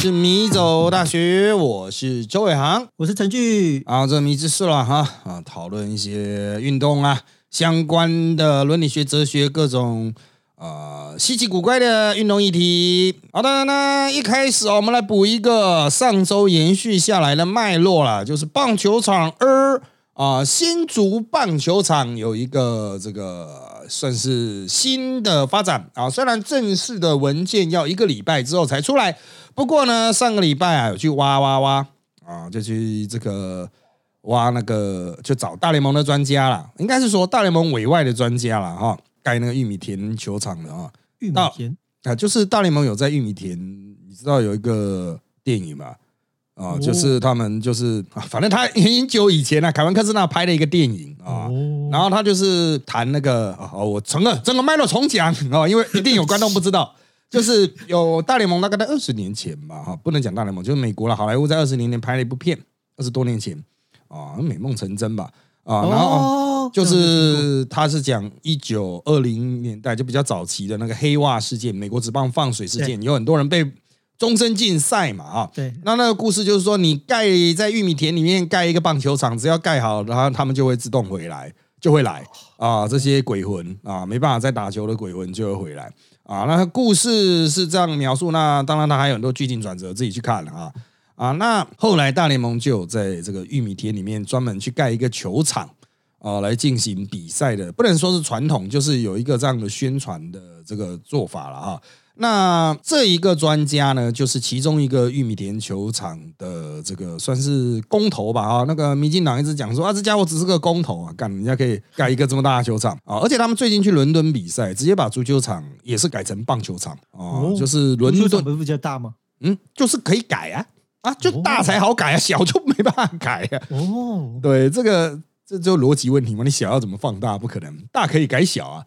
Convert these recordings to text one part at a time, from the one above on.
是迷走大学，我是周伟航，我是陈俊。啊，这迷之事了哈啊，讨论一些运动啊相关的伦理学、哲学各种呃稀奇古怪的运动议题。好的，那一开始我们来补一个上周延续下来的脉络啦，就是棒球场二啊，新竹棒球场有一个这个。算是新的发展啊，虽然正式的文件要一个礼拜之后才出来，不过呢，上个礼拜啊有去挖挖挖啊，就去这个挖那个，就找大联盟的专家了，应该是说大联盟委外的专家了哈，盖那个玉米田球场的啊，玉米田啊，就是大联盟有在玉米田，你知道有一个电影吗？啊，就是他们就是啊，反正他很久以前呢，凯文科斯纳拍了一个电影啊，然后他就是谈那个哦，我成了整个脉络重讲哦，因为一定有观众不知道，就是有大联盟大概在二十年前吧，哈，不能讲大联盟，就是美国了，好莱坞在二十年前拍了一部片，二十多年前啊，美梦成真吧，啊，然后就是他是讲一九二零年代就比较早期的那个黑袜事件，美国职棒放水事件，有很多人被。终身禁赛嘛，啊，对，那那个故事就是说，你盖在玉米田里面盖一个棒球场，只要盖好，然后他们就会自动回来，就会来啊，这些鬼魂啊，没办法再打球的鬼魂就会回来啊。那故事是这样描述，那当然它还有很多剧情转折，自己去看了啊啊。那后来大联盟就有在这个玉米田里面专门去盖一个球场啊，来进行比赛的，不能说是传统，就是有一个这样的宣传的这个做法了啊。那这一个专家呢，就是其中一个玉米田球场的这个算是工头吧啊。那个民进党一直讲说啊，这家伙只是个工头啊，干人家可以盖一个这么大的球场啊。而且他们最近去伦敦比赛，直接把足球场也是改成棒球场啊，就是伦敦不是比较大吗？嗯，就是可以改啊啊，就大才好改啊，小就没办法改啊。哦，对，这个这就逻辑问题嘛，你小要怎么放大？不可能，大可以改小啊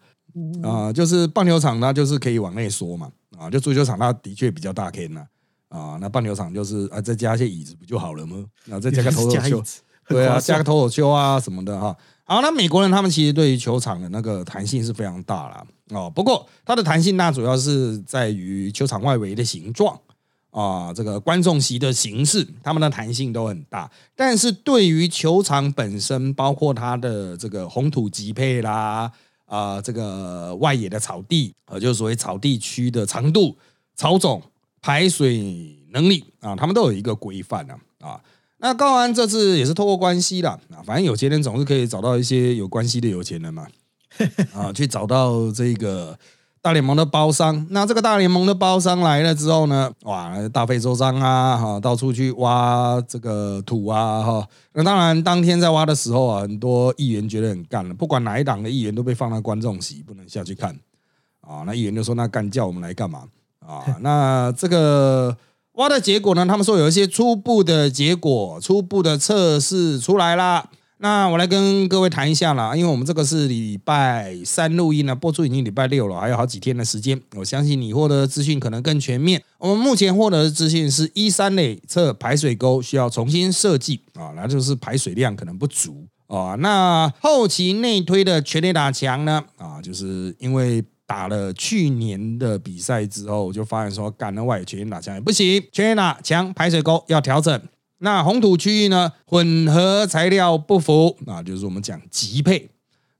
啊，就是棒球场它就是可以往内缩嘛。啊，就足球场，它的确比较大，可以呢。啊，那棒球场就是啊，再加一些椅子不就好了吗？然后再加个投手球，对啊，加个投手球啊什么的哈。好，那美国人他们其实对于球场的那个弹性是非常大啦哦。不过它的弹性那主要是在于球场外围的形状啊，这个观众席的形式，他们的弹性都很大。但是对于球场本身，包括它的这个红土级配啦。啊，这个外野的草地，呃，就是所谓草地区的长度、草种、排水能力啊，他们都有一个规范的啊。那高安这次也是透过关系的啊，反正有钱人总是可以找到一些有关系的有钱人嘛，啊，去找到这个。大联盟的包商，那这个大联盟的包商来了之后呢，哇，大费周章啊，哈，到处去挖这个土啊，哈。那当然，当天在挖的时候啊，很多议员觉得很干了，不管哪一党的议员都被放到观众席，不能下去看啊。那议员就说：“那干叫我们来干嘛？”啊，那这个挖的结果呢？他们说有一些初步的结果，初步的测试出来了。那我来跟各位谈一下啦，因为我们这个是礼拜三录音呢，播出已经礼拜六了，还有好几天的时间。我相信你获得的资讯可能更全面。我们目前获得的资讯是一三垒侧排水沟需要重新设计啊，那就是排水量可能不足啊。那后期内推的全垒打墙呢啊，就是因为打了去年的比赛之后，就发现说干了外全垒打墙也不行，全垒打墙排水沟要调整。那红土区域呢？混合材料不符啊，就是我们讲极配。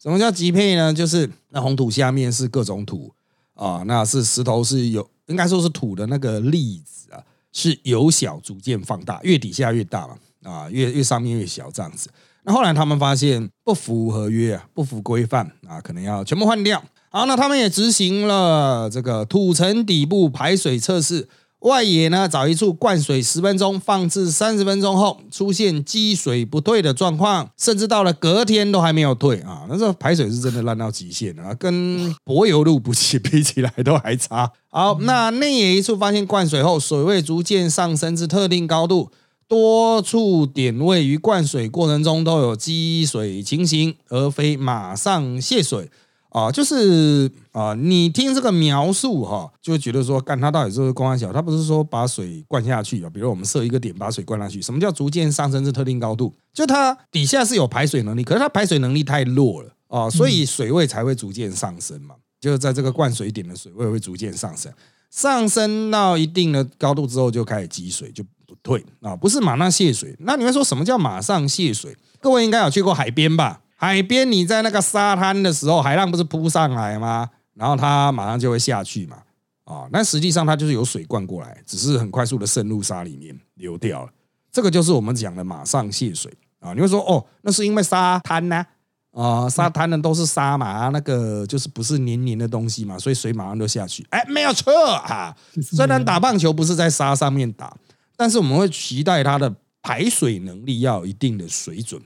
什么叫极配呢？就是那红土下面是各种土啊，那是石头是有，应该说是土的那个粒子啊，是由小逐渐放大，越底下越大嘛啊，越越上面越小这样子。那后来他们发现不符合约啊，不符规范啊，可能要全部换掉。好，那他们也执行了这个土层底部排水测试。外野呢，找一处灌水十分钟，放置三十分钟后，出现积水不退的状况，甚至到了隔天都还没有退啊！那这排水是真的烂到极限啊，跟柏油路不起比起来都还差。好，那内野一处发现灌水后，水位逐渐上升至特定高度，多处点位于灌水过程中都有积水情形，而非马上泄水。啊，就是啊，你听这个描述哈，就觉得说，干它到底是公安小，它不是说把水灌下去啊，比如我们设一个点把水灌下去，什么叫逐渐上升至特定高度？就它底下是有排水能力，可是它排水能力太弱了啊，所以水位才会逐渐上升嘛，就是在这个灌水点的水位会逐渐上升。上升到一定的高度之后就开始积水，就不退啊，不是马上泄水。那你们说什么叫马上泄水？各位应该有去过海边吧？海边你在那个沙滩的时候，海浪不是扑上来吗？然后它马上就会下去嘛，啊，那实际上它就是有水灌过来，只是很快速的渗入沙里面流掉了。这个就是我们讲的马上泄水啊。你会说哦，那是因为沙滩呢？啊，沙滩呢都是沙嘛，那个就是不是黏黏的东西嘛，所以水马上就下去。哎，没有错啊。虽然打棒球不是在沙上面打，但是我们会期待它的排水能力要有一定的水准。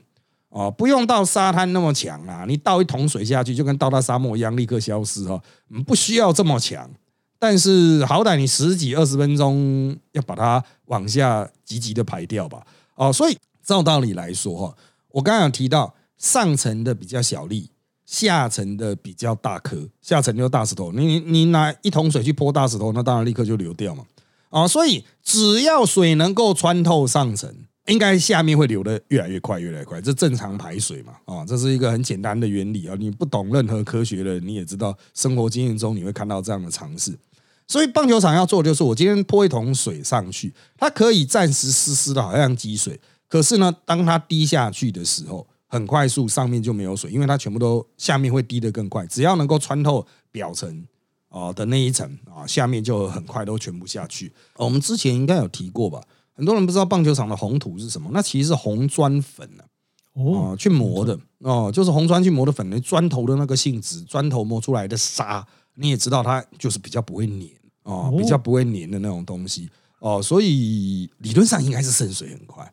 哦，不用到沙滩那么强啊！你倒一桶水下去，就跟倒到沙漠一样，立刻消失哈。不需要这么强，但是好歹你十几二十分钟要把它往下急急的排掉吧。哦，所以照道理来说哈，我刚刚有提到上层的比较小粒，下层的比较大颗，下层就大石头。你你拿一桶水去泼大石头，那当然立刻就流掉嘛。啊，所以只要水能够穿透上层。应该下面会流的越来越快，越来越快，这正常排水嘛？啊，这是一个很简单的原理啊！你不懂任何科学的，你也知道，生活经验中你会看到这样的尝试。所以棒球场要做的就是，我今天泼一桶水上去，它可以暂时湿湿的，好像积水。可是呢，当它滴下去的时候，很快速，上面就没有水，因为它全部都下面会滴得更快。只要能够穿透表层啊的那一层啊，下面就很快都全部下去。我们之前应该有提过吧？很多人不知道棒球场的红土是什么，那其实是红砖粉啊，哦，去磨的哦，就是红砖去磨的粉，那砖头的那个性质，砖头磨出来的沙，你也知道它就是比较不会粘哦，比较不会粘的那种东西哦，所以理论上应该是渗水很快。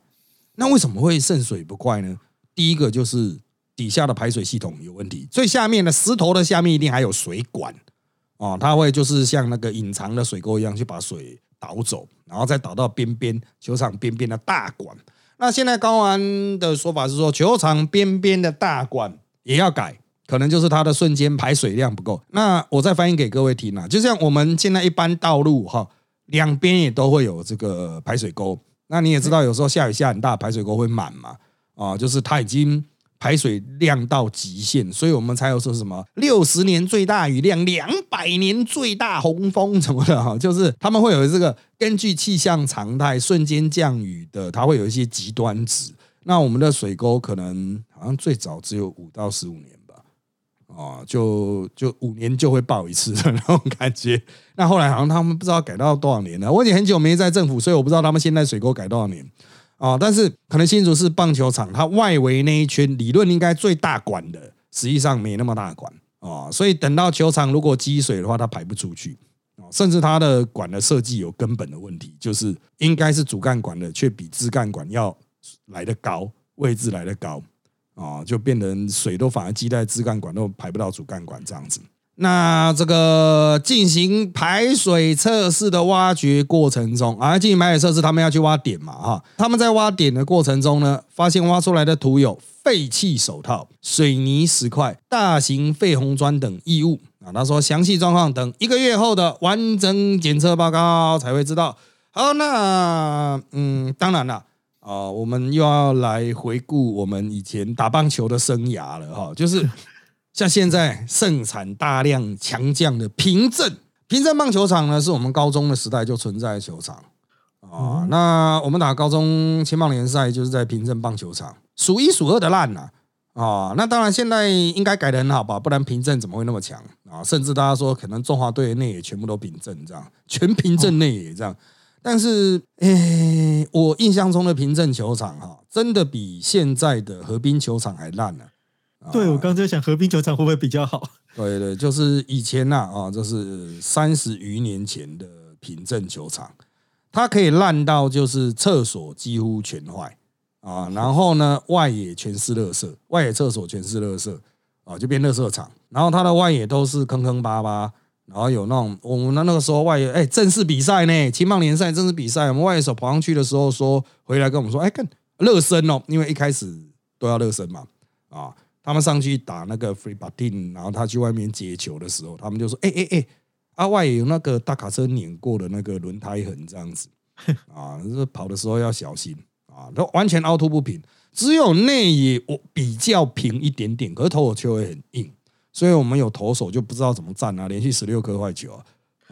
那为什么会渗水不快呢？第一个就是底下的排水系统有问题，最下面的石头的下面一定还有水管哦，它会就是像那个隐藏的水沟一样去把水。倒走，然后再倒到边边球场边边的大管。那现在高安的说法是说，球场边边的大管也要改，可能就是它的瞬间排水量不够。那我再翻译给各位听啊，就像我们现在一般道路哈，两边也都会有这个排水沟。那你也知道，有时候下雨下很大，排水沟会满嘛，啊，就是它已经。排水量到极限，所以我们才有说什么六十年最大雨量、两百年最大洪峰什么的哈，就是他们会有这个根据气象常态瞬间降雨的，它会有一些极端值。那我们的水沟可能好像最早只有五到十五年吧，啊，就就五年就会爆一次的那种感觉。那后来好像他们不知道改到多少年了，我已经很久没在政府，所以我不知道他们现在水沟改多少年。啊，但是可能新竹是棒球场，它外围那一圈理论应该最大管的，实际上没那么大管啊，所以等到球场如果积水的话，它排不出去啊，甚至它的管的设计有根本的问题，就是应该是主干管的，却比支干管要来的高，位置来的高啊，就变成水都反而积在支干管，都排不到主干管这样子。那这个进行排水测试的挖掘过程中啊，进行排水测试，他们要去挖点嘛，哈，他们在挖点的过程中呢，发现挖出来的土有废弃手套、水泥石块、大型废红砖等异物啊。他说详细状况等一个月后的完整检测报告才会知道。好，那嗯，当然了啊，我们又要来回顾我们以前打棒球的生涯了，哈，就是。像现在盛产大量强将的平镇，平镇棒球场呢，是我们高中的时代就存在的球场啊。那我们打高中青棒联赛就是在平镇棒球场，数一数二的烂呐啊。那当然现在应该改的很好吧，不然平镇怎么会那么强啊？甚至大家说可能中华队内也全部都平镇这样，全平镇内也这样。但是诶，我印象中的平镇球场哈，真的比现在的河滨球场还烂呢。对，我刚在想河滨球场会不会比较好？对对，就是以前呐啊，就是三十余年前的平镇球场，它可以烂到就是厕所几乎全坏啊，然后呢外野全是垃圾，外野厕所全是垃圾啊，就变垃圾场。然后它的外野都是坑坑巴巴，然后有那种我们那个时候外野哎正式比赛呢，青棒联赛正式比赛，我们外野手跑上去的时候说回来跟我们说，哎看热身哦，因为一开始都要热身嘛啊。他们上去打那个 free batting，然后他去外面接球的时候，他们就说：“哎哎哎，阿外有那个大卡车碾过的那个轮胎痕，这样子。啊，是跑的时候要小心。啊，都完全凹凸不平，只有内野我比较平一点点，可是投手球也很硬，所以我们有投手就不知道怎么站啊，连续十六颗坏球啊，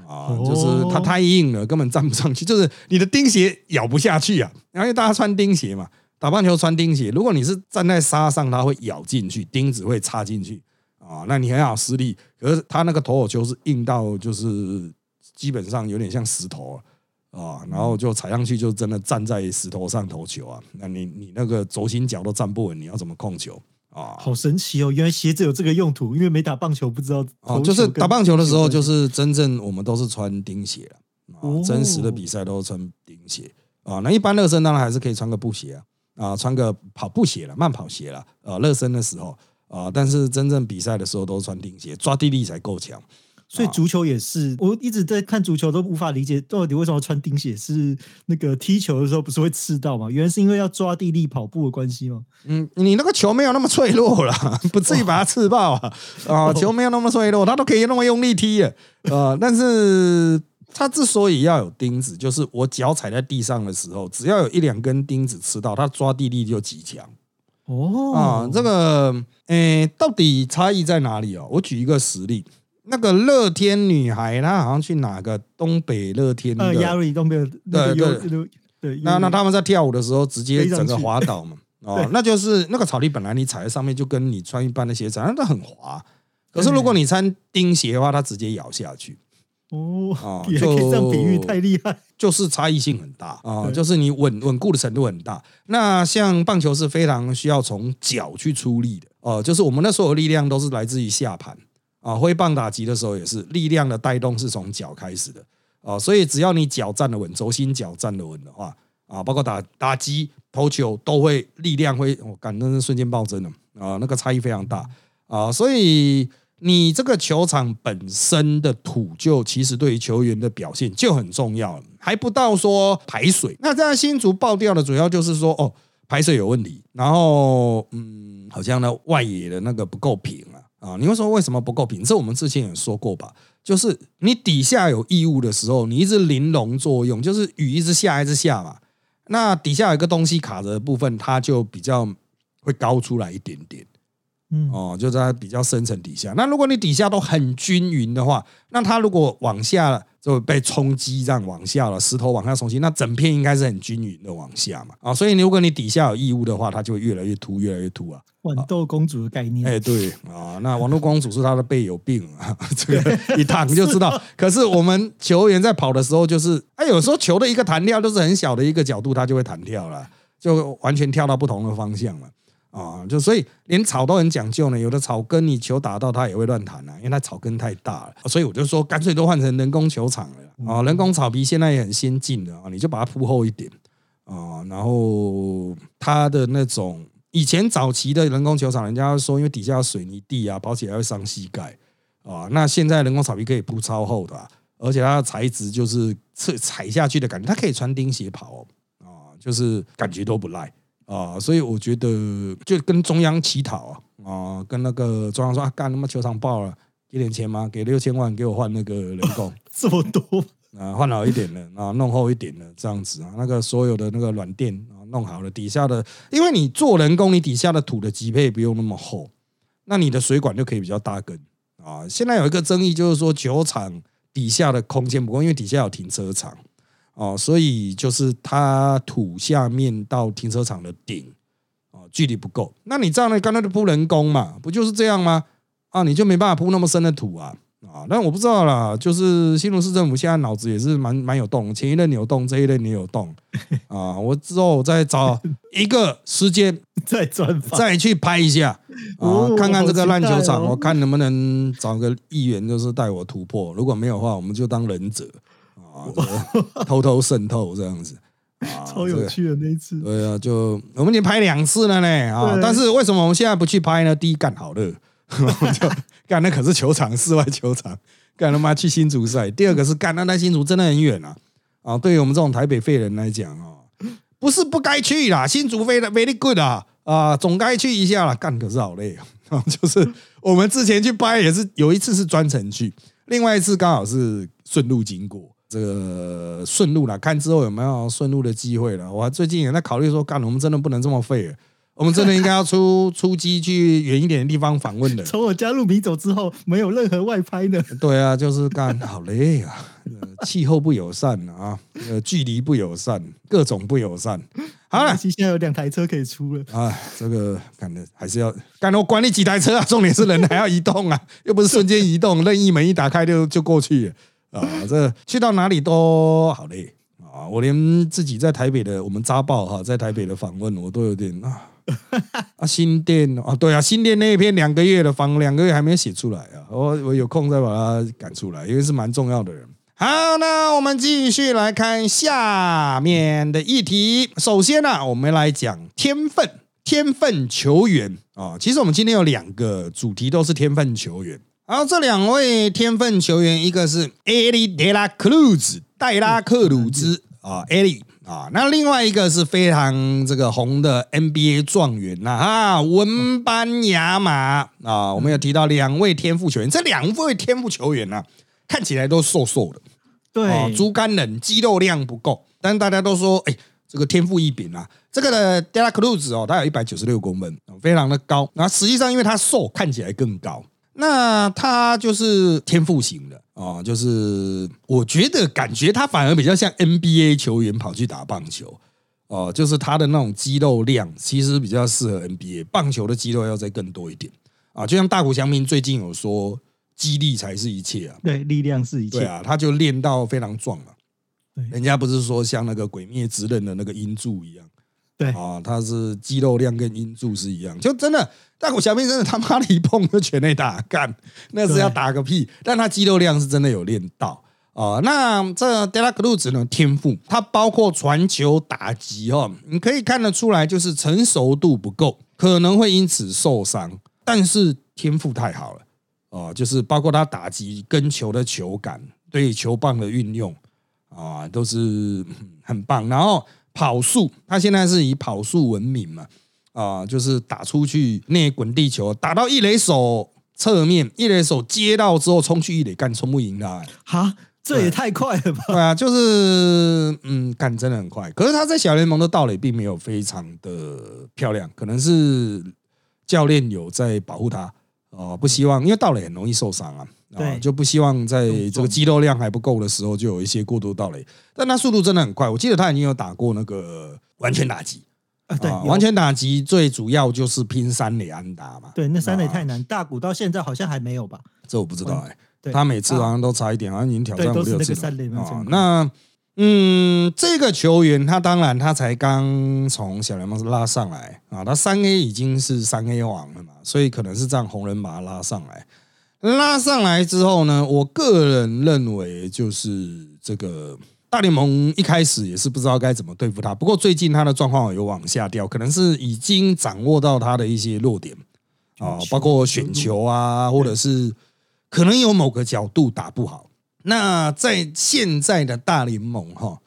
啊，就是它太硬了，根本站不上去，就是你的钉鞋咬不下去啊。然后大家穿钉鞋嘛，打棒球穿钉鞋，如果你是站在沙上，它会咬进去，钉子会插进去啊，那你很好施力。可是它那个投手球是硬到，就是基本上有点像石头啊，然后就踩上去就真的站在石头上投球啊，那你你那个轴心脚都站不稳，你要怎么控球？啊，好神奇哦！原来鞋子有这个用途，因为没打棒球不知道。哦，就是打棒球的时候，就是真正我们都是穿钉鞋啊，真实的比赛都是穿钉鞋啊。那一般热身当然还是可以穿个布鞋啊，啊，穿个跑步鞋了，慢跑鞋了，啊，热身的时候啊，但是真正比赛的时候都穿钉鞋，抓地力才够强。所以足球也是，我一直在看足球都无法理解到底为什么穿钉鞋是那个踢球的时候不是会刺到吗？原来是因为要抓地力跑步的关系吗？嗯，你那个球没有那么脆弱了，不至于把它刺爆啊！啊，球没有那么脆弱，它都可以那么用力踢啊！啊，但是它之所以要有钉子，就是我脚踩在地上的时候，只要有一两根钉子吃到，它抓地力就极强。哦，啊，这个，诶，到底差异在哪里哦？我举一个实例。那个乐天女孩，她好像去哪个东北乐天呃，亚瑞东北对对对，那那他们在跳舞的时候，直接整个滑倒嘛，哦，那就是那个草地本来你踩在上面，就跟你穿一般的鞋子，那都很滑。可是如果你穿钉鞋的话，它直接咬下去。哦，啊，就这样比喻太厉害，就是差异性很大啊，就是你稳稳固的程度很大。那像棒球是非常需要从脚去出力的，哦，就是我们的所有力量都是来自于下盘。啊，挥棒打击的时候也是力量的带动是从脚开始的啊，所以只要你脚站得稳，轴心脚站得稳的话啊，包括打打击、投球都会力量会，我感真是瞬间暴增了啊，那个差异非常大啊，所以你这个球场本身的土就其实对于球员的表现就很重要，还不到说排水。那这样新竹爆掉的主要就是说哦排水有问题，然后嗯，好像呢外野的那个不够平啊。啊，你会说为什么不够平？这我们之前也说过吧，就是你底下有异物的时候，你一直玲珑作用，就是雨一直下一直下嘛，那底下有个东西卡着的部分，它就比较会高出来一点点，嗯，哦，就在比较深层底下。那如果你底下都很均匀的话，那它如果往下。就被冲击这样往下了，石头往下冲击，那整片应该是很均匀的往下嘛啊，所以如果你底下有异物的话，它就会越来越凸，越来越凸啊。豌豆公主的概念，哎，对啊，那豌豆公主是她的背有病啊，这个 一躺就知道。可是我们球员在跑的时候，就是哎，有时候球的一个弹跳都是很小的一个角度，它就会弹跳了，就完全跳到不同的方向了。啊，就所以连草都很讲究呢。有的草根你球打到它也会乱弹啊，因为它草根太大了。所以我就说，干脆都换成人工球场了啊。人工草皮现在也很先进的啊，你就把它铺厚一点啊。然后它的那种以前早期的人工球场，人家说因为底下有水泥地啊，跑起来会伤膝盖啊。那现在人工草皮可以铺超厚的，而且它的材质就是踩踩下去的感觉，它可以穿钉鞋跑啊，就是感觉都不赖。啊，所以我觉得就跟中央乞讨啊，啊，跟那个中央说啊，干他妈球场爆了，给点钱吗？给六千万给我换那个人工，这么多啊，换好一点的啊，弄厚一点的这样子啊，那个所有的那个软垫啊，弄好了，底下的，因为你做人工，你底下的土的级配不用那么厚，那你的水管就可以比较大根啊。现在有一个争议就是说，球场底下的空间不够，因为底下有停车场。哦，所以就是它土下面到停车场的顶，哦，距离不够。那你这样呢？刚才就铺人工嘛，不就是这样吗？啊，你就没办法铺那么深的土啊啊！那我不知道啦，就是新竹市政府现在脑子也是蛮蛮有洞，前一任有洞，这一任也有洞 啊。我之后再找一个时间 再专再去拍一下 啊，看看这个烂球场，我看能不能找个议员就是带我突破。如果没有的话，我们就当忍者。啊，偷偷渗透这样子，超有趣的那一次。对啊，就我们已经拍两次了呢啊！但是为什么我们现在不去拍呢？第一，干好热，就干那可是球场，室外球场，干他妈去新竹赛。第二个是干那那新竹真的很远啊啊！对于我们这种台北废人来讲啊，不是不该去啦，新竹飞的 very good 啊啊，总该去一下啦。干可是好累啊！就是我们之前去拍也是有一次是专程去，另外一次刚好是顺路经过。这个顺路了，看之后有没有顺路的机会了。我最近也在考虑说，干，我们真的不能这么废，我们真的应该要出 出击去远一点的地方访问的。从我加入米走之后，没有任何外拍的。对啊，就是干，好累啊。气候不友善啊，呃，距离不友善，各种不友善。好了，现在有两台车可以出了啊，这个干的还是要干。我管你几台车啊，重点是人还要移动啊，又不是瞬间移动，任意门一打开就就过去啊。这去到哪里都好累啊！我连自己在台北的我们扎报哈，在台北的访问，我都有点啊 啊新店啊，对啊，新店那一篇两个月的访，两个月还没写出来啊，我我有空再把它赶出来，因为是蛮重要的人。好，那我们继续来看下面的议题。首先呢，我们来讲天分，天分球员啊。其实我们今天有两个主题都是天分球员。好，这两位天分球员，一个是艾利德拉克鲁兹，戴拉克鲁兹啊，艾利啊。那另外一个是非常这个红的 NBA 状元呐啊，文班亚马啊。我们有提到两位天赋球员，这两位天赋球员呢，看起来都瘦瘦的。对，啊猪肝人肌肉量不够，但大家都说，哎，这个天赋异禀啊！这个的 d e l a Cruz 哦，他有一百九十六公分，非常的高。那实际上，因为他瘦，看起来更高。那他就是天赋型的啊，就是我觉得感觉他反而比较像 NBA 球员跑去打棒球哦，就是他的那种肌肉量其实比较适合 NBA 棒球的肌肉要再更多一点啊。就像大谷翔平最近有说。肌力才是一切啊！对，力量是一切。对啊，他就练到非常壮了。对，人家不是说像那个鬼灭之刃的那个音柱一样。对啊，他是肌肉量跟英柱是一样，就真的大谷小兵真的他妈的一碰就全内打干，那是要打个屁！但他肌肉量是真的有练到啊。那这德拉克鲁兹呢？天赋，他包括传球、打击哦，你可以看得出来，就是成熟度不够，可能会因此受伤，但是天赋太好了。哦，就是包括他打击跟球的球感，对球棒的运用啊，都是很棒。然后跑速，他现在是以跑速闻名嘛，啊，就是打出去那滚地球，打到一垒手侧面，一垒手接到之后冲去一垒干，冲不赢他。哈，这也太快了吧？对啊，就是嗯，干真的很快。可是他在小联盟的盗垒并没有非常的漂亮，可能是教练有在保护他。哦，不希望，因为盗垒很容易受伤啊，啊，就不希望在这个肌肉量还不够的时候就有一些过度盗垒。但他速度真的很快，我记得他已经有打过那个完全打击啊，对，完全打击最主要就是拼三垒安打嘛。对，那三垒太难，大谷到现在好像还没有吧？这我不知道哎，他每次好像都差一点，好像已经挑战五六次了。那。嗯，这个球员他当然他才刚从小联盟拉上来啊，他三 A 已经是三 A 王了嘛，所以可能是这样红人把他拉上来。拉上来之后呢，我个人认为就是这个大联盟一开始也是不知道该怎么对付他，不过最近他的状况有往下掉，可能是已经掌握到他的一些弱点啊，包括选球啊，或者是可能有某个角度打不好。那在现在的大联盟哈，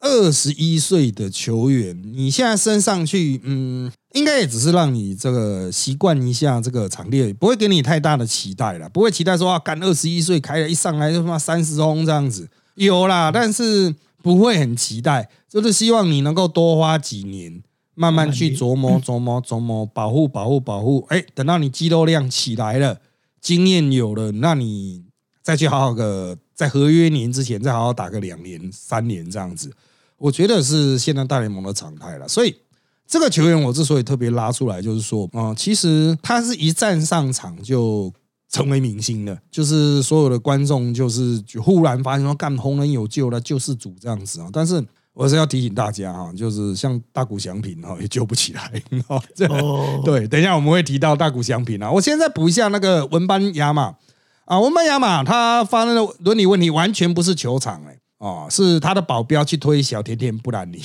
二十一岁的球员，你现在升上去，嗯，应该也只是让你这个习惯一下这个场地，不会给你太大的期待了，不会期待说啊，干二十一岁开了一上来就他妈三十轰这样子，有啦，但是不会很期待，就是希望你能够多花几年，慢慢去琢磨 琢磨琢磨，保护保护保护，哎，等到你肌肉量起来了，经验有了，那你再去好好的。在合约年之前，再好好打个两年、三年这样子，我觉得是现在大联盟的常态了。所以这个球员我之所以特别拉出来，就是说啊，其实他是一站上场就成为明星的，就是所有的观众就是就忽然发现说，干红人有救了，救世主这样子啊。但是我是要提醒大家哈，就是像大谷祥平哈也救不起来 哦。对，等一下我们会提到大谷祥平啊。我现在补一下那个文班亚马。啊，文班亚马他发生的伦理问题完全不是球场哎，哦，是他的保镖去推小甜甜布兰妮，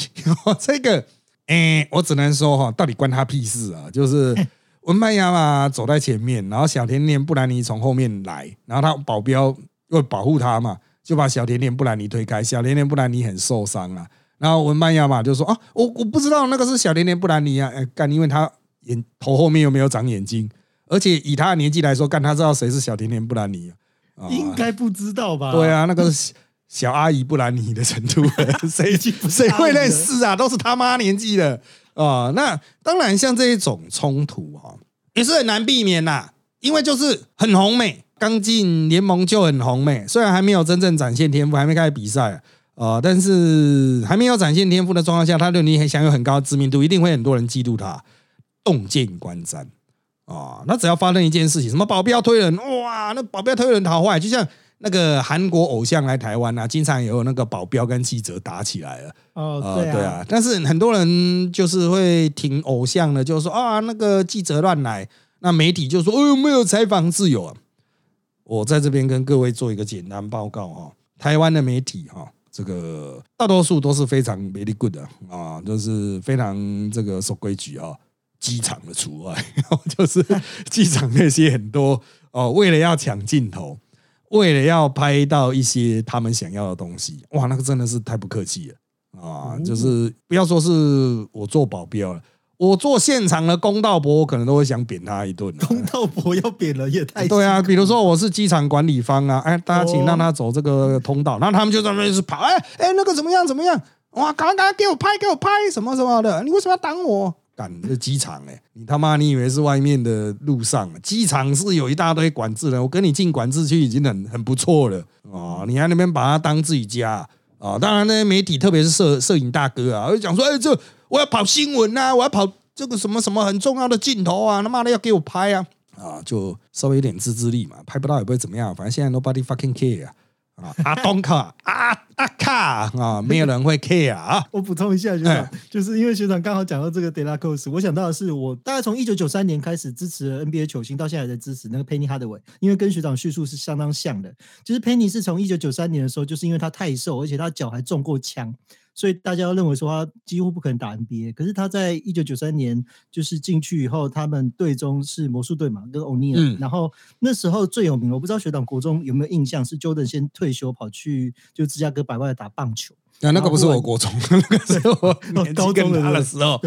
这个哎，我只能说哈，到底关他屁事啊？就是 文班亚马走在前面，然后小甜甜布兰妮从后面来，然后他保镖为保护他嘛，就把小甜甜布兰妮推开，小甜甜布兰妮很受伤啊，然后文班亚马就说啊，我我不知道那个是小甜甜布兰妮啊，哎干，因为他眼头后面又没有长眼睛。而且以他的年纪来说，干他知道谁是小甜甜布兰妮？应该不知道吧？对啊，那个小阿姨布兰妮的程度，谁谁会认识啊？都是他妈年纪的啊！那当然，像这一种冲突啊，也是很难避免呐，因为就是很红美，刚进联盟就很红美，虽然还没有真正展现天赋，还没开始比赛啊，但是还没有展现天赋的状况下，他对你很享有很高的知名度，一定会很多人嫉妒他，洞见观瞻啊。那只要发生一件事情，什么保镖推人，哇，那保镖推人好坏，就像。那个韩国偶像来台湾啊，经常也有那个保镖跟记者打起来了。哦，对啊，但是很多人就是会挺偶像的，就是说啊，那个记者乱来，那媒体就说，哦，没有采访自由啊。我在这边跟各位做一个简单报告哈，台湾的媒体哈，这个大多数都是非常 very good 的啊，就是非常这个守规矩啊，机场的除外，就是机场那些很多哦，为了要抢镜头。为了要拍到一些他们想要的东西，哇，那个真的是太不客气了啊！就是不要说是我做保镖了，我做现场的公道伯，我可能都会想扁他一顿。公道伯要扁了也太……对啊，比如说我是机场管理方啊，哎，大家请让他走这个通道，然后他们就在那边是跑，哎哎，那个怎么样怎么样？哇，赶快赶快给我拍给我拍什么什么的，你为什么要挡我？这机场哎，你他妈你以为是外面的路上？机场是有一大堆管制的，我跟你进管制区已经很很不错了啊！你在那边把它当自己家啊！当然那些媒体，特别是摄摄影大哥啊，会讲说：“哎，这我要跑新闻啊，我要跑这个什么什么很重要的镜头啊，他妈的要给我拍啊！”啊，就稍微有点自制力嘛，拍不到也不会怎么样，反正现在 nobody fucking care 啊。啊，阿东卡，阿阿卡啊，没有人会 care 啊。我补充一下，学长，就是因为学长刚好讲到这个 De La Cruz，我想到的是，我大概从一九九三年开始支持 NBA 球星，到现在还在支持那个 Penny Hardaway，因为跟学长叙述是相当像的。就是 Penny 是从一九九三年的时候，就是因为他太瘦，而且他脚还中过枪。所以大家都认为说他几乎不可能打 NBA，可是他在一九九三年就是进去以后，他们队中是魔术队嘛，跟欧尼尔。然后那时候最有名，我不知道学长国中有没有印象，是 Jordan 先退休跑去就芝加哥百万打棒球。那那个不是我国中，那个是我 高中的时候，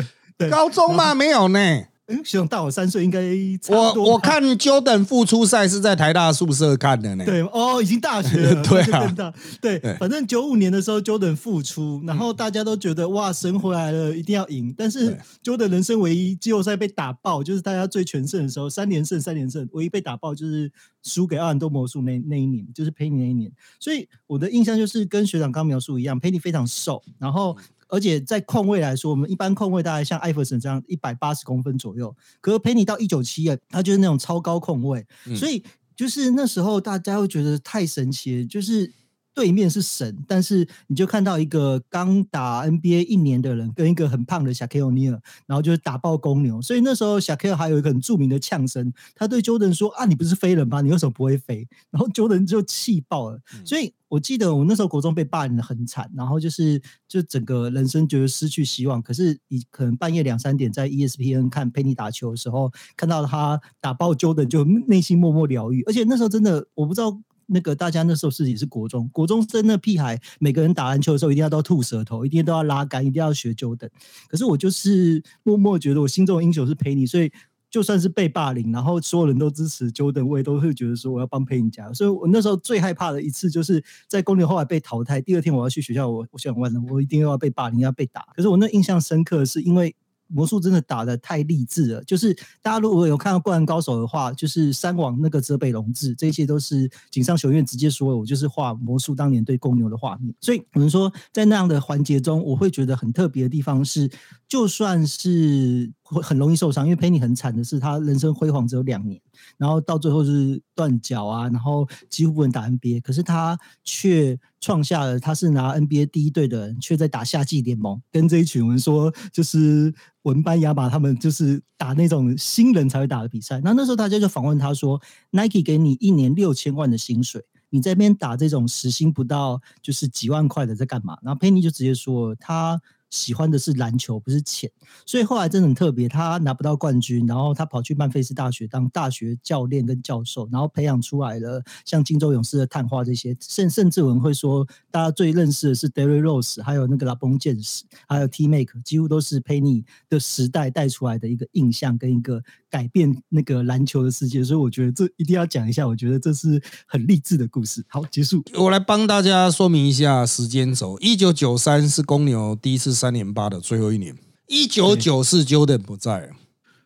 高中嘛？没有呢。嗯，学长大我三岁，应该我我看 Jordan 复出赛是在台大宿舍看的呢。对哦，已经大学了。对啊，对，反正九五年的时候 Jordan 复出，然后大家都觉得哇，神回来了，一定要赢。但是 Jordan 人生唯一季后赛被打爆，就是大家最全胜的时候，三连胜，三连胜，唯一被打爆就是输给奥兰多魔术那那一年，就是佩尼那一年。所以我的印象就是跟学长刚描述一样，佩尼非常瘦，然后。而且在控位来说，我们一般控位大概像艾弗森这样一百八十公分左右，可是佩尼到一九七啊，他就是那种超高控位，所以就是那时候大家会觉得太神奇，就是。对面是神，但是你就看到一个刚打 NBA 一年的人跟一个很胖的小 K 欧尼尔，然后就是打爆公牛。所以那时候小 K 还有一个很著名的呛声，他对 Jordan 说：“啊，你不是飞人吗？你为什么不会飞？”然后 Jordan 就气爆了。所以我记得我那时候国中被霸凌的很惨，然后就是就整个人生觉得失去希望。可是你可能半夜两三点在 ESPN 看佩尼打球的时候，看到他打爆 Jordan，就内心默默疗愈。而且那时候真的我不知道。那个大家那时候是也是国中，国中生那屁孩，每个人打篮球的时候一定要都吐舌头，一定都要拉杆，一定要学 Jordan。可是我就是默默觉得我心中的英雄是陪你，所以就算是被霸凌，然后所有人都支持 Jordan，我也都会觉得说我要帮陪你加油。所以我那时候最害怕的一次就是在公牛后来被淘汰，第二天我要去学校，我我想完了，我一定要被霸凌，要被打。可是我那印象深刻是因为。魔术真的打的太励志了，就是大家如果有看到《灌篮高手》的话，就是三王那个泽北龙志，这些都是井上雄彦直接说，我就是画魔术当年对公牛的画面。所以我们说，在那样的环节中，我会觉得很特别的地方是，就算是会很容易受伤，因为佩妮很惨的是，他人生辉煌只有两年。然后到最后是断脚啊，然后几乎不能打 NBA，可是他却创下了他是拿 NBA 第一队的人，却在打夏季联盟，跟这一群人说就是文班亚马他们就是打那种新人才会打的比赛。那那时候大家就访问他说，Nike 给你一年六千万的薪水，你这边打这种时薪不到就是几万块的在干嘛？然后 Penny 就直接说他。喜欢的是篮球，不是钱，所以后来真的很特别。他拿不到冠军，然后他跑去曼菲斯大学当大学教练跟教授，然后培养出来了像金州勇士的探花这些。甚甚至我们会说，大家最认识的是 Derry Rose，还有那个拉崩剑士，还有 T Make，几乎都是 Penny 的时代带出来的一个印象跟一个改变那个篮球的世界。所以我觉得这一定要讲一下，我觉得这是很励志的故事。好，结束。我来帮大家说明一下时间轴：一九九三是公牛第一次。三连八的最后一年，一九九四，Jordan 不在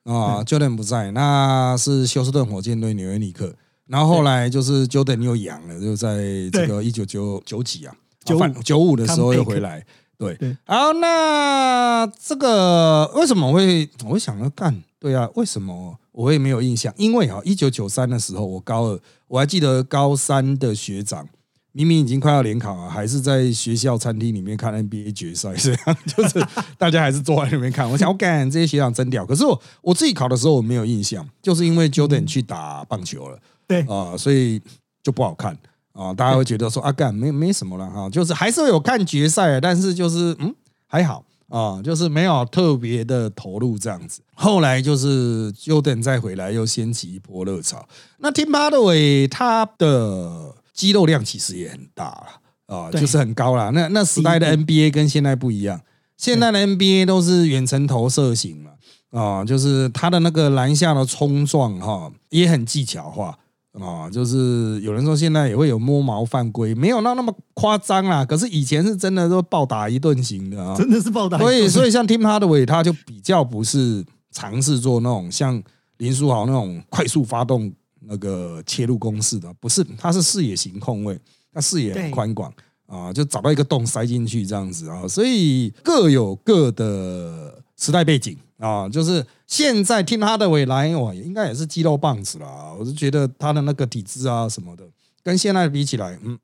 啊，Jordan 不在，那是休斯顿火箭队纽约尼克。然后后来就是 Jordan 又阳了，就在这个一九九九几啊，九九五的时候又回来。对，好，那这个为什么会我会想要干？对啊，为什么我也没有印象？因为啊，一九九三的时候我高二，我还记得高三的学长明明已经快要联考了，还是在学校餐厅里面看 NBA 决赛，这样就是 大家还是坐在那边看。我想，我干这些学长真屌。可是我我自己考的时候我没有印象，就是因为 Jordan 去打棒球了，对啊，所以就不好看。啊，大家会觉得说啊，干没没什么了哈，就是还是有看决赛，但是就是嗯还好啊，就是没有特别的投入这样子。后来就是 Jordan 再回来，又掀起一波热潮。那 Tim Hardaway 他的肌肉量其实也很大了啊，就是很高了。那那时代的 NBA 跟现在不一样，现在的 NBA 都是远程投射型了啊，就是他的那个篮下的冲撞哈也很技巧化。啊，就是有人说现在也会有摸毛犯规，没有那那么夸张啦。可是以前是真的都暴打一顿型的啊，真的是暴打。所以，所以像 Tim Hardaway 他就比较不是尝试做那种像林书豪那种快速发动那个切入攻势的，不是，他是视野型控卫，他视野很宽广啊，就找到一个洞塞进去这样子啊，所以各有各的时代背景。啊，就是现在听他的未来，哇，应该也是肌肉棒子啦。我是觉得他的那个体质啊什么的，跟现在比起来，嗯，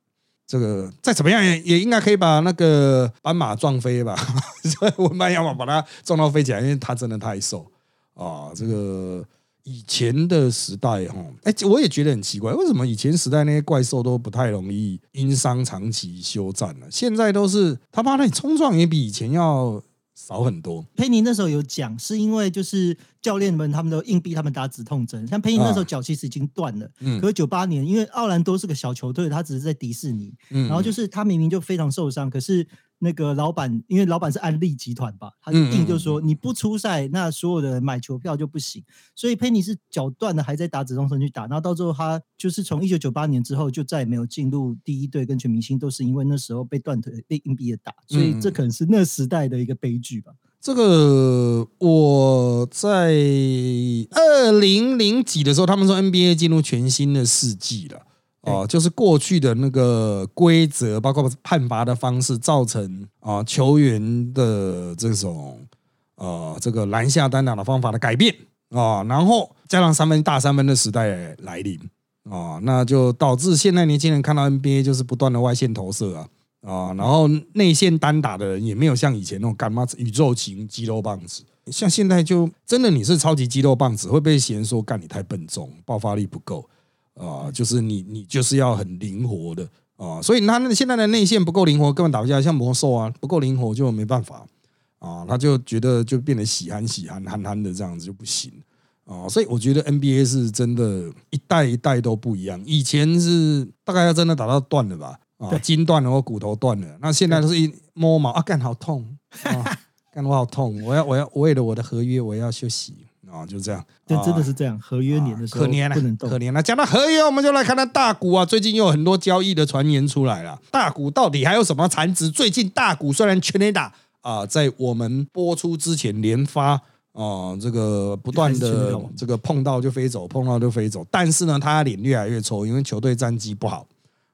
这个再怎么样也也应该可以把那个斑马撞飞吧。所以文班亚马把它撞到飞起来，因为他真的太瘦啊。这个以前的时代哈，哎，我也觉得很奇怪，为什么以前时代那些怪兽都不太容易因伤长期休战呢？现在都是他妈的冲撞也比以前要。少很多。佩妮那时候有讲，是因为就是教练们他们都硬逼他们打止痛针。像佩妮那时候脚其实已经断了，嗯，可是九八年因为奥兰多是个小球队，他只是在迪士尼，嗯，然后就是他明明就非常受伤，可是。那个老板，因为老板是安利集团吧，他就硬就说你不出赛，那所有的买球票就不行。所以佩妮是脚断了，还在打止痛针去打，然后到最后他就是从一九九八年之后就再也没有进入第一队跟全明星，都是因为那时候被断腿被硬币的打，所以这可能是那时代的一个悲剧吧。这个我在二零零几的时候，他们说 NBA 进入全新的世纪了。哦，就是过去的那个规则，包括判罚的方式，造成啊球员的这种呃这个篮下单打的方法的改变啊，然后加上三分大三分的时代来临啊，那就导致现在年轻人看到 NBA 就是不断的外线投射啊啊，然后内线单打的人也没有像以前那种干嘛宇宙型肌肉棒子，像现在就真的你是超级肌肉棒子会被嫌说干你太笨重，爆发力不够。啊，就是你，你就是要很灵活的啊，所以他那现在的内线不够灵活，根本打不下来。像魔兽啊，不够灵活就没办法啊，他就觉得就变得喜憨喜憨憨憨的这样子就不行啊。所以我觉得 NBA 是真的，一代一代都不一样。以前是大概要真的打到断了吧，啊，筋断了或骨头断了，那现在都是一摸毛啊，干好痛啊，干我好痛，我要我要为了我的合约我要休息。啊，就这样，这真的是这样。合约年的时候，可怜了，不能动，可怜了。讲到合约，我们就来看看大股啊。最近又有很多交易的传言出来了。大股到底还有什么残值？最近大股虽然全垒打啊，在我们播出之前连发啊，这个不断的这个碰到就飞走，碰到就飞走。但是呢，他脸越来越臭，因为球队战绩不好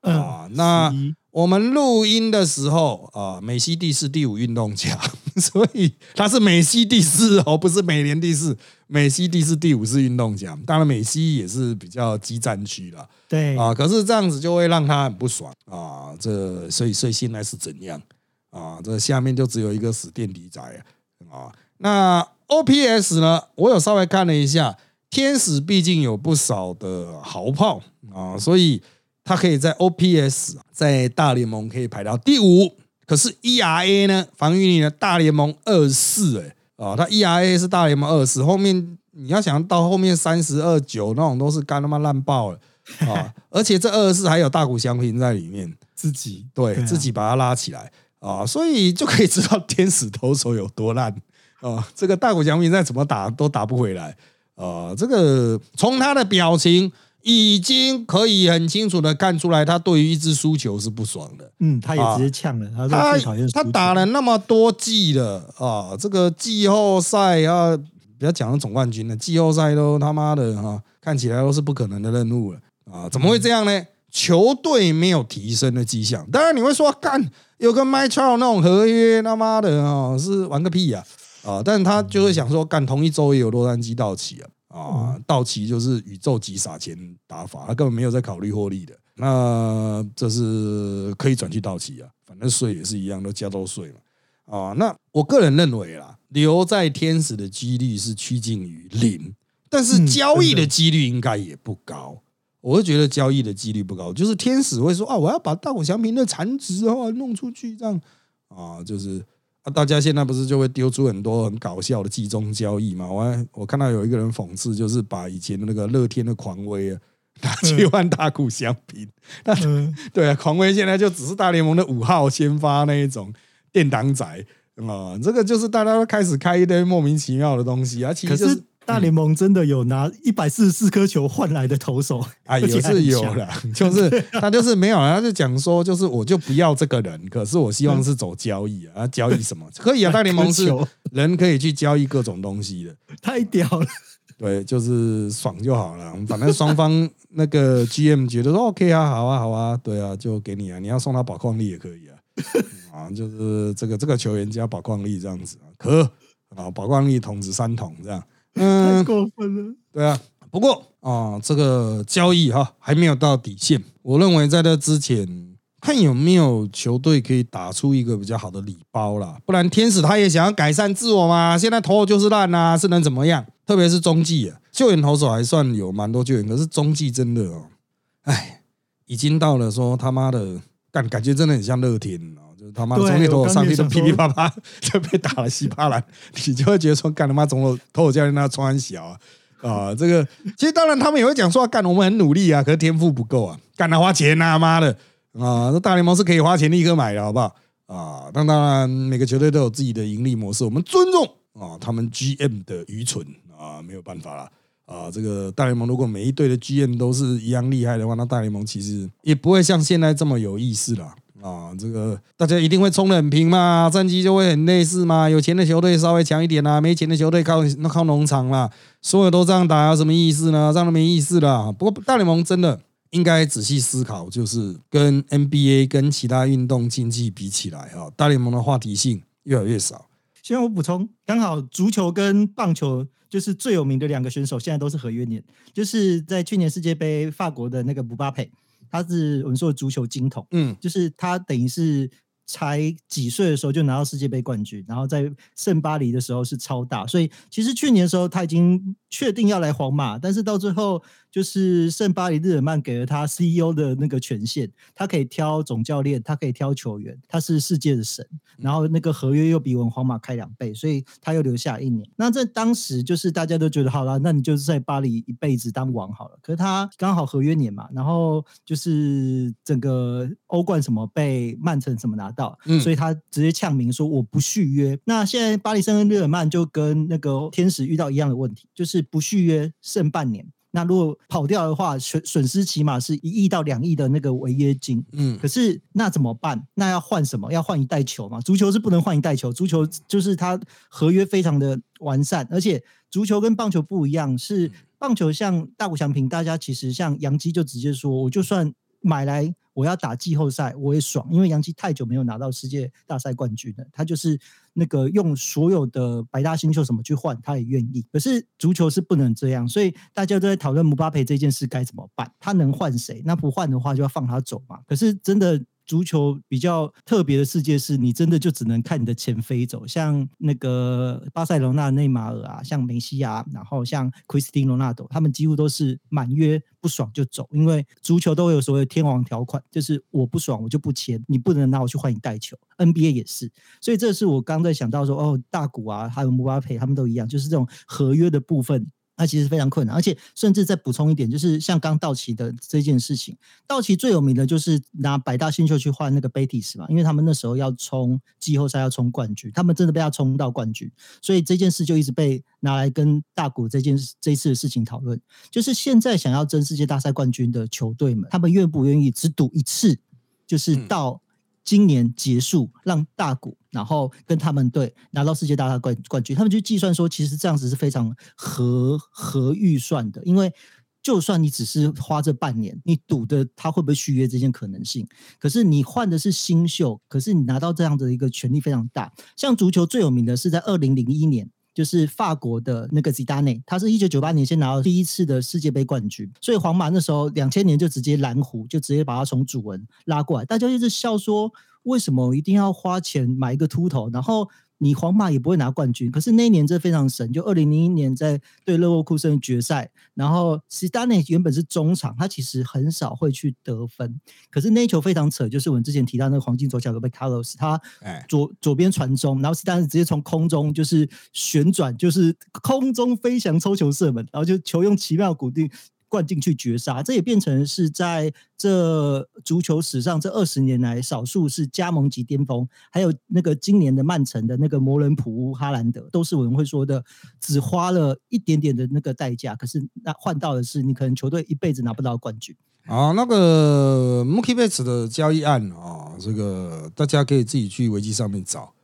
啊。那我们录音的时候啊，美西第四、第五运动奖，所以他是美西第四哦，不是美联第四。美西第四、第五是运动奖，当然美西也是比较激战区了。对啊，可是这样子就会让他很不爽啊。这所以所以现在是怎样啊？这下面就只有一个死垫底仔啊。那 OPS 呢？我有稍微看了一下，天使毕竟有不少的豪炮啊，所以。他可以在 OPS 在大联盟可以排到第五，可是 ERA 呢？防御率呢？大联盟二四，哎啊，他 ERA 是大联盟二四，后面你要想到后面三十二九那种都是干他妈烂爆了啊！而且这二四还有大谷翔平在里面，自己对自己把他拉起来啊，所以就可以知道天使投手有多烂啊！这个大谷翔平再怎么打都打不回来啊！这个从他的表情。已经可以很清楚的看出来，他对于一支输球是不爽的。嗯，他也直接呛了。他最讨厌他打了那么多季了啊，这个季后赛啊，不要讲总冠军了，季后赛都他妈的哈，看起来都是不可能的任务了啊，怎么会这样呢？球队没有提升的迹象。当然你会说，干有个 My Child 那种合约，他妈的啊，是玩个屁呀啊！但是他就会想说，干同一周也有洛杉矶到期啊啊，到期就是宇宙级撒钱打法，他根本没有在考虑获利的。那这是可以转去到期啊，反正税也是一样，都加到税嘛啊。那我个人认为啦，留在天使的几率是趋近于零，但是交易的几率应该也不高。我会觉得交易的几率不高，就是天使会说啊，我要把大谷翔平的残值啊弄出去，这样啊，就是啊，大家现在不是就会丢出很多很搞笑的集中交易嘛？我还我看到有一个人讽刺，就是把以前的那个乐天的狂威啊。拿去换大谷翔平，那对啊，狂威现在就只是大联盟的五号先发那一种电档仔啊，这个就是大家都开始开一堆莫名其妙的东西啊。其实大联盟真的有拿一百四十四颗球换来的投手啊，也是有了，就是他就是没有，他就讲说，就是我就不要这个人，可是我希望是走交易啊，交易什么 可以啊？大联盟是人可以去交易各种东西的，太屌了。对，就是爽就好了。反正双方那个 GM 觉得说 OK 啊，好啊，好啊，对啊，就给你啊。你要送他宝矿力也可以啊。啊，就是这个这个球员加宝矿力这样子啊，可啊，宝矿力桶子三桶这样。嗯，太过分了。对啊，不过啊，这个交易哈还没有到底线。我认为在这之前。看有没有球队可以打出一个比较好的礼包啦，不然天使他也想要改善自我嘛。现在投就是烂啊，是能怎么样？特别是中继啊，救援投手还算有蛮多救援，可是中继真的哦，哎，已经到了说他妈的感感觉真的很像乐天哦，就是他妈中继投手上去都噼噼啪啪就 被打了稀巴烂，你就会觉得说干他妈中了投手教练那穿小啊啊，这个其实当然他们也会讲说干我们很努力啊，可是天赋不够啊，干他花钱啊妈的。啊，这大联盟是可以花钱立刻买的，好不好？啊，那当然，每个球队都有自己的盈利模式，我们尊重啊，他们 GM 的愚蠢啊，没有办法了啊。这个大联盟如果每一队的 GM 都是一样厉害的话，那大联盟其实也不会像现在这么有意思了啊。这个大家一定会冲得很平嘛，战绩就会很类似嘛。有钱的球队稍微强一点啦，没钱的球队靠那靠农场啦，所有都这样打有什么意思呢？这样都没意思了。不过大联盟真的。应该仔细思考，就是跟 NBA 跟其他运动竞技比起来，哈，大联盟的话题性越来越少。先我补充，刚好足球跟棒球就是最有名的两个选手，现在都是合约年。就是在去年世界杯，法国的那个姆巴佩，他是我们说的足球金童，嗯，就是他等于是。才几岁的时候就拿到世界杯冠军，然后在圣巴黎的时候是超大，所以其实去年的时候他已经确定要来皇马，但是到最后就是圣巴黎日耳曼给了他 CEO 的那个权限，他可以挑总教练，他可以挑球员，他是世界的神，然后那个合约又比我们皇马开两倍，所以他又留下一年。那在当时就是大家都觉得好了，那你就是在巴黎一辈子当王好了。可是他刚好合约年嘛，然后就是整个欧冠什么被曼城什么拿到。所以他直接呛明说我不续约。那现在巴黎圣日耳曼就跟那个天使遇到一样的问题，就是不续约剩半年。那如果跑掉的话，损损失起码是一亿到两亿的那个违约金。嗯，可是那怎么办？那要换什么？要换一代球嘛？足球是不能换一代球，足球就是它合约非常的完善，而且足球跟棒球不一样，是棒球像大谷翔平，大家其实像杨基就直接说，我就算买来。我要打季后赛，我也爽，因为杨基太久没有拿到世界大赛冠军了。他就是那个用所有的百大星球什么去换，他也愿意。可是足球是不能这样，所以大家都在讨论姆巴佩这件事该怎么办。他能换谁？那不换的话就要放他走嘛。可是真的。足球比较特别的世界是，你真的就只能看你的钱飞走，像那个巴塞罗那内马尔啊，像梅西啊，然后像克里斯汀罗纳多，他们几乎都是满约不爽就走，因为足球都有所谓天王条款，就是我不爽我就不签，你不能拿我去换你带球。NBA 也是，所以这是我刚在想到说，哦，大股啊，还有姆巴佩他们都一样，就是这种合约的部分。那其实非常困难，而且甚至再补充一点，就是像刚道奇的这件事情，道奇最有名的就是拿百大新秀去换那个贝蒂斯嘛，因为他们那时候要冲季后赛，要冲冠军，他们真的被他冲到冠军，所以这件事就一直被拿来跟大谷这件这次的事情讨论。就是现在想要争世界大赛冠军的球队们，他们愿不愿意只赌一次，就是到。今年结束，让大股然后跟他们队拿到世界大赛冠冠军，他们就计算说，其实这样子是非常合合预算的，因为就算你只是花这半年，你赌的他会不会续约这件可能性，可是你换的是新秀，可是你拿到这样的一个权利非常大。像足球最有名的是在二零零一年。就是法国的那个吉达内，他是一九九八年先拿到第一次的世界杯冠军，所以皇马那时候两千年就直接蓝湖，就直接把他从主文拉过来，大家一直笑说，为什么一定要花钱买一个秃头，然后。你皇马也不会拿冠军，可是那一年真的非常神，就二零零一年在对勒沃库森决赛，然后斯丹内原本是中场，他其实很少会去得分，可是那球非常扯，就是我们之前提到那个黄金左脚被卡洛斯，他左左边传中，然后斯丹内直接从空中就是旋转，就是空中飞翔抽球射门，然后就球用奇妙固定。灌进去绝杀，这也变成是在这足球史上这二十年来少数是加盟级巅峰。还有那个今年的曼城的那个摩伦普乌哈兰德，都是我们会说的，只花了一点点的那个代价，可是那换到的是你可能球队一辈子拿不到冠军。啊，那个 m o o k i b e t s 的交易案啊，这个大家可以自己去维基上面找。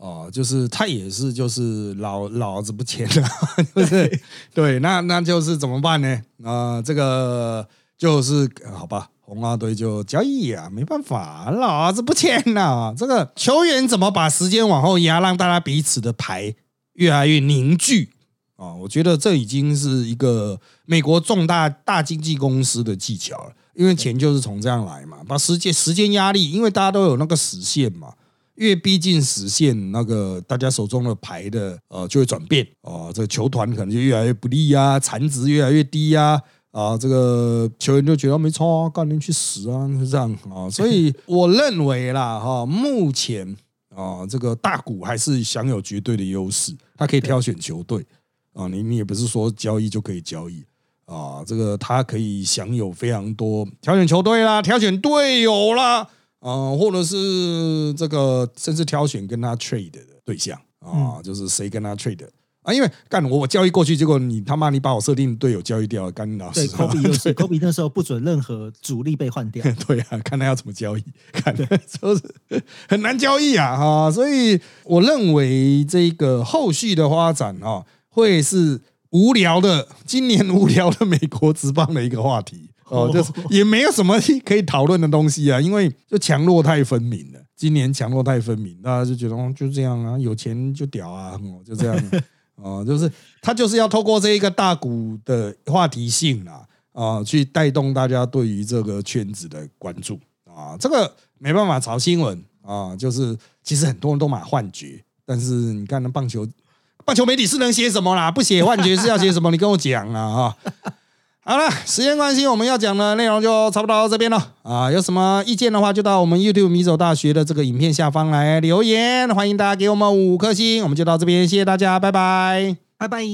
哦，就是他也是，就是老老子不签了，对 不对？对，那那就是怎么办呢？啊，这个就是好吧，红花队就交易啊，没办法，老子不签了。这个球员怎么把时间往后压，让大家彼此的牌越来越凝聚啊？我觉得这已经是一个美国重大大经纪公司的技巧了，因为钱就是从这样来嘛，把时间时间压力，因为大家都有那个时限嘛。越逼近实现，那个大家手中的牌的呃就会转变。啊，这个球团可能就越来越不利呀，残值越来越低呀，啊，这个球员就觉得没错啊，干你去死啊，是这样。啊，所以我认为啦哈，目前啊这个大股还是享有绝对的优势，他可以挑选球队。啊，你你也不是说交易就可以交易。啊，这个他可以享有非常多挑选球队啦，挑选队友啦。啊，或者是这个，甚至挑选跟他 trade 的对象啊，就是谁跟他 trade 啊？因为干我我交易过去，结果你他妈你把我设定队友交易掉了，干老师。对，科比又是 科比那时候不准任何主力被换掉。对啊，看他要怎么交易，看就是很难交易啊哈。所以我认为这个后续的发展啊，会是无聊的，今年无聊的美国职棒的一个话题。哦，就是 也没有什么可以讨论的东西啊，因为就强弱太分明了。今年强弱太分明，大家就觉得哦，就这样啊，有钱就屌啊，哦，就这样。哦，就是他就是要透过这一个大股的话题性啊，啊，去带动大家对于这个圈子的关注啊。这个没办法炒新闻啊，就是其实很多人都买幻觉，但是你看那棒球，棒球媒体是能写什么啦？不写幻觉是要写什么？你跟我讲啊，哈。好了，时间关系，我们要讲的内容就差不多到这边了啊！有什么意见的话，就到我们 YouTube 米走大学的这个影片下方来留言，欢迎大家给我们五颗星。我们就到这边，谢谢大家，拜拜，拜拜。